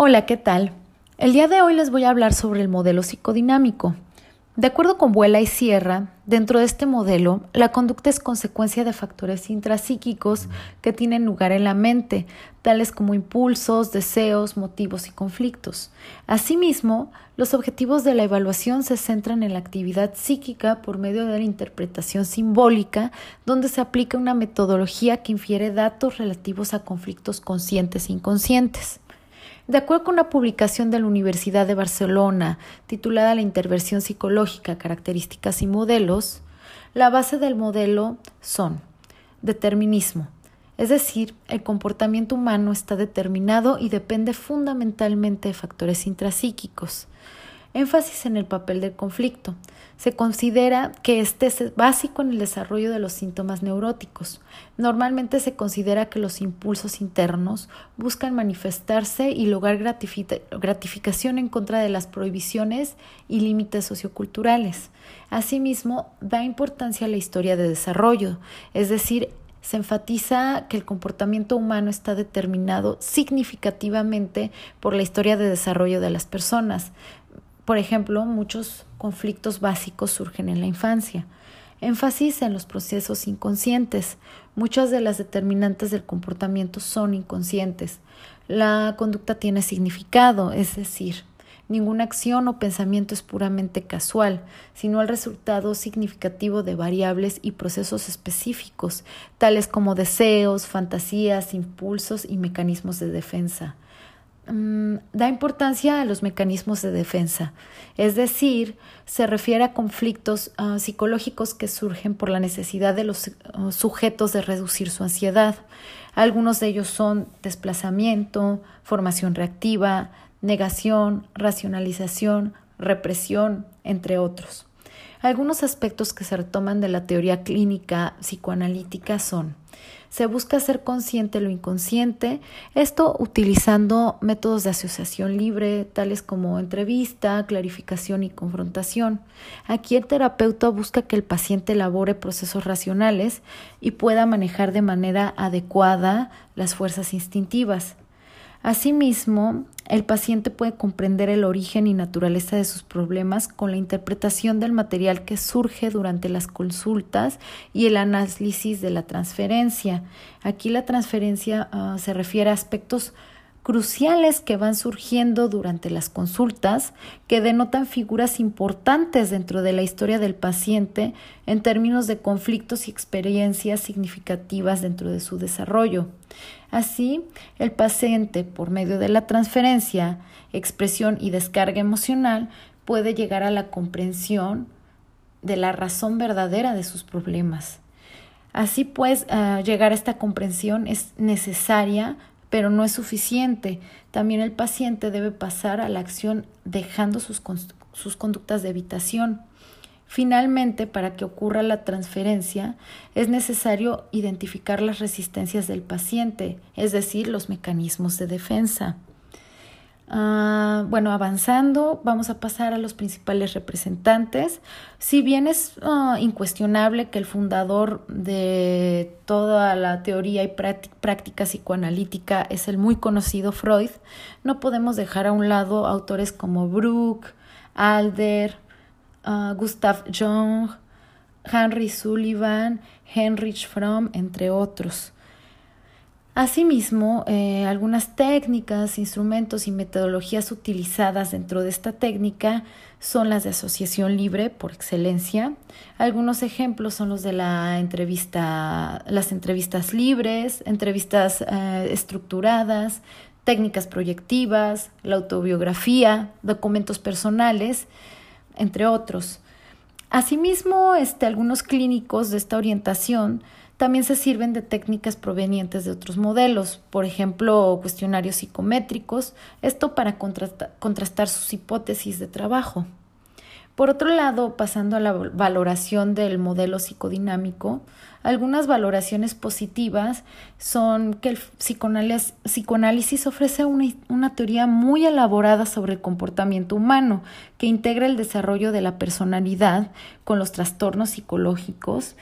Hola, ¿qué tal? El día de hoy les voy a hablar sobre el modelo psicodinámico. De acuerdo con Vuela y Sierra, dentro de este modelo, la conducta es consecuencia de factores intrapsíquicos que tienen lugar en la mente, tales como impulsos, deseos, motivos y conflictos. Asimismo, los objetivos de la evaluación se centran en la actividad psíquica por medio de la interpretación simbólica, donde se aplica una metodología que infiere datos relativos a conflictos conscientes e inconscientes. De acuerdo con una publicación de la Universidad de Barcelona titulada La intervención psicológica, características y modelos, la base del modelo son determinismo, es decir, el comportamiento humano está determinado y depende fundamentalmente de factores intrapsíquicos. Énfasis en el papel del conflicto. Se considera que este es básico en el desarrollo de los síntomas neuróticos. Normalmente se considera que los impulsos internos buscan manifestarse y lograr gratificación en contra de las prohibiciones y límites socioculturales. Asimismo, da importancia a la historia de desarrollo, es decir, se enfatiza que el comportamiento humano está determinado significativamente por la historia de desarrollo de las personas, por ejemplo, muchos conflictos básicos surgen en la infancia. Énfasis en los procesos inconscientes. Muchas de las determinantes del comportamiento son inconscientes. La conducta tiene significado, es decir, ninguna acción o pensamiento es puramente casual, sino el resultado significativo de variables y procesos específicos, tales como deseos, fantasías, impulsos y mecanismos de defensa. Mm, da importancia a los mecanismos de defensa, es decir, se refiere a conflictos ah, psicológicos que surgen por la necesidad de los ah, sujetos de reducir su ansiedad. Algunos de ellos son desplazamiento, formación reactiva, negación, racionalización, represión, entre otros. Algunos aspectos que se retoman de la teoría clínica psicoanalítica son se busca hacer consciente lo inconsciente, esto utilizando métodos de asociación libre, tales como entrevista, clarificación y confrontación. Aquí el terapeuta busca que el paciente elabore procesos racionales y pueda manejar de manera adecuada las fuerzas instintivas. Asimismo, el paciente puede comprender el origen y naturaleza de sus problemas con la interpretación del material que surge durante las consultas y el análisis de la transferencia. Aquí la transferencia ah, se refiere a aspectos cruciales que van surgiendo durante las consultas que denotan figuras importantes dentro de la historia del paciente en términos de conflictos y experiencias significativas dentro de su desarrollo. Así, el paciente, por medio de la transferencia, expresión y descarga emocional, puede llegar a la comprensión de la razón verdadera de sus problemas. Así pues, ah, llegar a esta comprensión es necesaria pero no es suficiente. También el paciente debe pasar a la acción dejando sus, sus conductas de evitación. Finalmente, para que ocurra la transferencia, es necesario identificar las resistencias del paciente, es decir, los mecanismos de defensa. Ah, bueno, avanzando, vamos a pasar a los principales representantes. Si bien es ah, incuestionable que el fundador de toda la teoría y práctica psicoanalítica es el muy conocido Freud, no podemos dejar a un lado autores como Bruck, Alder, uh, Gustav Jung, Henry Sullivan, Heinrich Fromm, entre otros. Asimismo, eh, algunas técnicas, instrumentos y metodologías utilizadas dentro de esta técnica son las de asociación libre por excelencia. Algunos ejemplos son los de la entrevista, las entrevistas libres, entrevistas eh, estructuradas, técnicas proyectivas, la autobiografía, documentos personales, entre otros. Asimismo, este, algunos clínicos de esta orientación también se sirven de técnicas provenientes de otros modelos, por ejemplo, cuestionarios psicométricos, esto para contrastar, sus hipótesis de trabajo. Por otro lado, pasando a la valoración del modelo psicodinámico, algunas valoraciones positivas son que el psicoanálisis, ofrece una, una, teoría muy elaborada sobre el comportamiento humano que integra el desarrollo de la personalidad con los trastornos psicológicos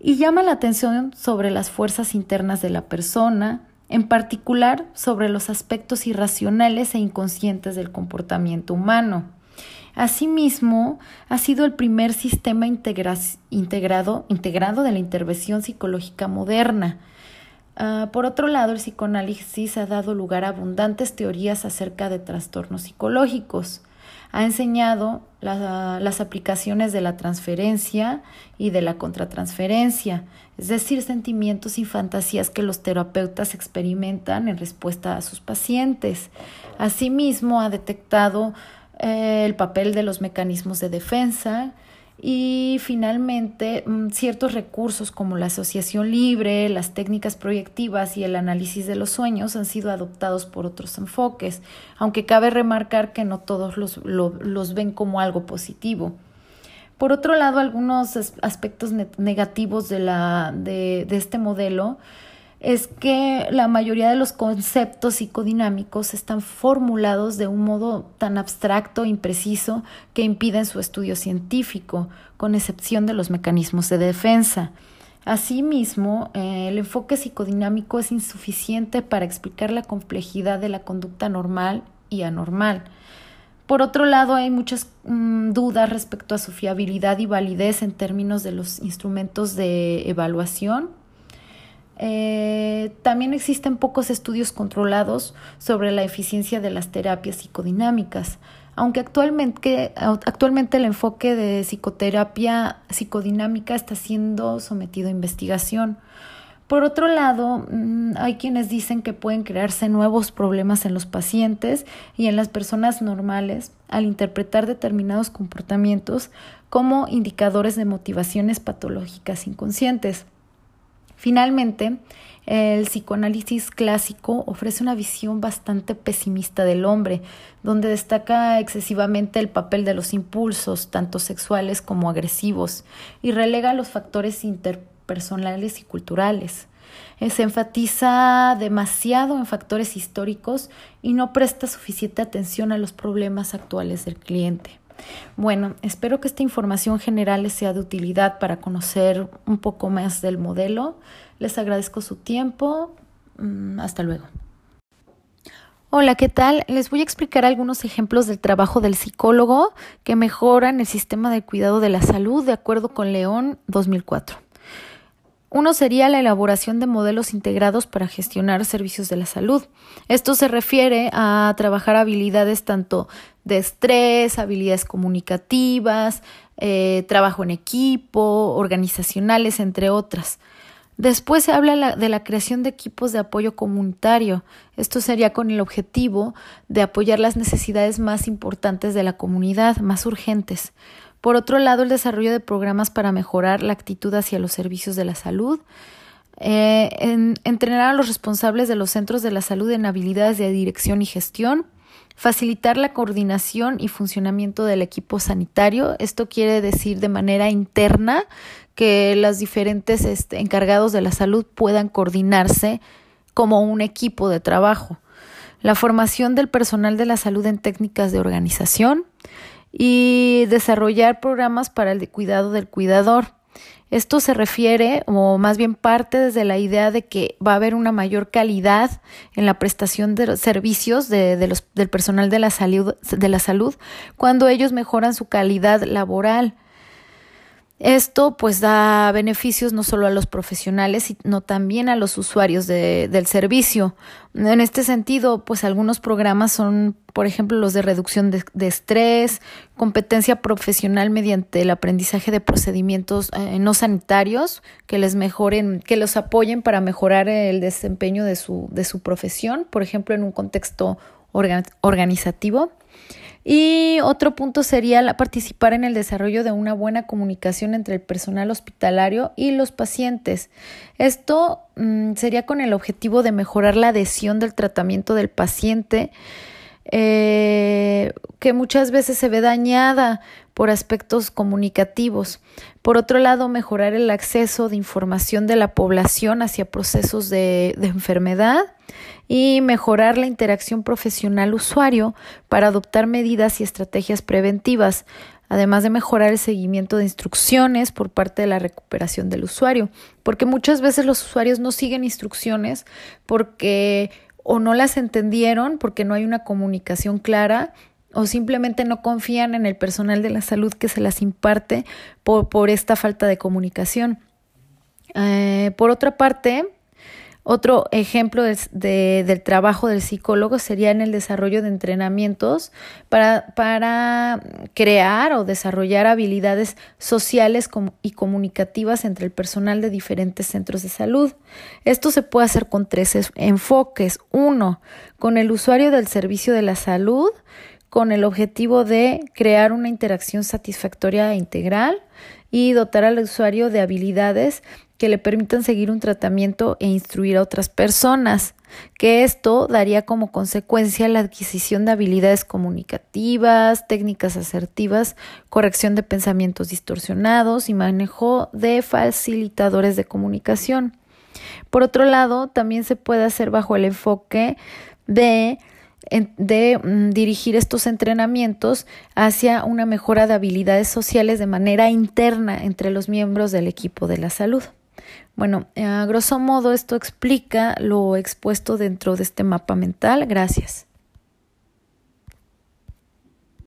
y llama la atención sobre las fuerzas internas de la persona, en particular sobre los aspectos irracionales e inconscientes del comportamiento humano. Asimismo, ha sido el primer sistema integrado, integrado de la intervención psicológica moderna. Ah, por otro lado, el psicoanálisis ha dado lugar a abundantes teorías acerca de trastornos psicológicos ha enseñado las aplicaciones de la transferencia y de la contratransferencia, es decir, sentimientos y fantasías que los terapeutas experimentan en respuesta a sus pacientes. Asimismo, ha detectado eh, el papel de los mecanismos de defensa, y finalmente mm, ciertos recursos como la asociación libre, las técnicas proyectivas y el análisis de los sueños han sido adoptados por otros enfoques, aunque cabe remarcar que no todos los, los ven como algo positivo. Por otro lado, algunos aspectos negativos de, la, de, de este modelo es que la mayoría de los conceptos psicodinámicos están formulados de un modo tan abstracto e impreciso que impiden su estudio científico, con excepción de los mecanismos de defensa. Asimismo, eh, el enfoque psicodinámico es insuficiente para explicar la complejidad de la conducta normal y anormal. Por otro lado, hay muchas mm, dudas respecto a su fiabilidad y validez en términos de los instrumentos de evaluación eh, también existen pocos estudios controlados sobre la eficiencia de las terapias psicodinámicas, aunque actualmente, el enfoque de psicoterapia psicodinámica está siendo sometido a investigación. Por otro lado, mm, hay quienes dicen que pueden crearse nuevos problemas en los pacientes y en las personas normales al interpretar determinados comportamientos como indicadores de motivaciones patológicas inconscientes. Finalmente, el psicoanálisis clásico ofrece una visión bastante pesimista del hombre, donde destaca excesivamente el papel de los impulsos, tanto sexuales como agresivos, y relega los factores interpersonales y culturales. Se enfatiza demasiado en factores históricos y no presta suficiente atención a los problemas actuales del cliente. Bueno, espero que esta información general les sea de utilidad para conocer un poco más del modelo. Les agradezco su tiempo. Mm, hasta luego. Hola, ¿qué tal? Les voy a explicar algunos ejemplos del trabajo del psicólogo que mejoran el sistema de cuidado de la salud de acuerdo con León 2004. Uno sería la elaboración de modelos integrados para gestionar servicios de la salud. Esto se refiere a trabajar habilidades tanto de estrés, habilidades comunicativas, eh, trabajo en equipo, organizacionales, entre otras. Después se habla de la creación de equipos de apoyo comunitario. Esto sería con el objetivo de apoyar las necesidades más importantes de la comunidad, más urgentes. Por otro lado, el desarrollo de programas para mejorar la actitud hacia los servicios de la salud. Eh, entrenar a los responsables de los centros de la salud en habilidades de dirección y gestión. Facilitar la coordinación y funcionamiento del equipo sanitario. Esto quiere decir de manera interna que los diferentes este, encargados de la salud puedan coordinarse como un equipo de trabajo. La formación del personal de la salud en técnicas de organización y desarrollar programas para el cuidado del cuidador. Esto se refiere, o más bien parte desde la idea de que va a haber una mayor calidad en la prestación de los servicios de, los, del personal de la, salud, de la salud cuando ellos mejoran su calidad laboral. Esto pues da beneficios no solo a los profesionales, sino también a los usuarios de, del servicio. En este sentido, pues algunos programas son, por ejemplo, los de reducción de, de estrés, competencia profesional mediante el aprendizaje de procedimientos eh, no sanitarios que les mejoren, que los apoyen para mejorar el desempeño de su, de su profesión, por ejemplo, en un contexto organizativo. Y otro punto sería participar en el desarrollo de una buena comunicación entre el personal hospitalario y los pacientes. Esto mm, sería con el objetivo de mejorar la adhesión del tratamiento del paciente eh, que muchas veces se ve dañada por aspectos comunicativos. Por otro lado, mejorar el acceso de información de la población hacia procesos de, de enfermedad y mejorar la interacción profesional-usuario para adoptar medidas y estrategias preventivas, además de mejorar el seguimiento de instrucciones por parte de la recuperación del usuario, porque muchas veces los usuarios no siguen instrucciones porque o no las entendieron porque no hay una comunicación clara o simplemente no confían en el personal de la salud que se las imparte por, por esta falta de comunicación. Eh, por otra parte, otro ejemplo de, del trabajo del psicólogo sería en el desarrollo de entrenamientos para, para crear o desarrollar habilidades sociales y comunicativas entre el personal de diferentes centros de salud. Esto se puede hacer con tres enfoques. Uno, con el usuario del servicio de la salud, con el objetivo de crear una interacción satisfactoria e integral y dotar al usuario de habilidades que le permitan seguir un tratamiento e instruir a otras personas, que esto daría como consecuencia la adquisición de habilidades comunicativas, técnicas asertivas, corrección de pensamientos distorsionados y manejo de facilitadores de comunicación. Por otro lado, también se puede hacer bajo el enfoque de de mm, dirigir estos entrenamientos hacia una mejora de habilidades sociales de manera interna entre los miembros del equipo de la salud. Bueno, a grosso modo esto explica lo expuesto dentro de este mapa mental. Gracias.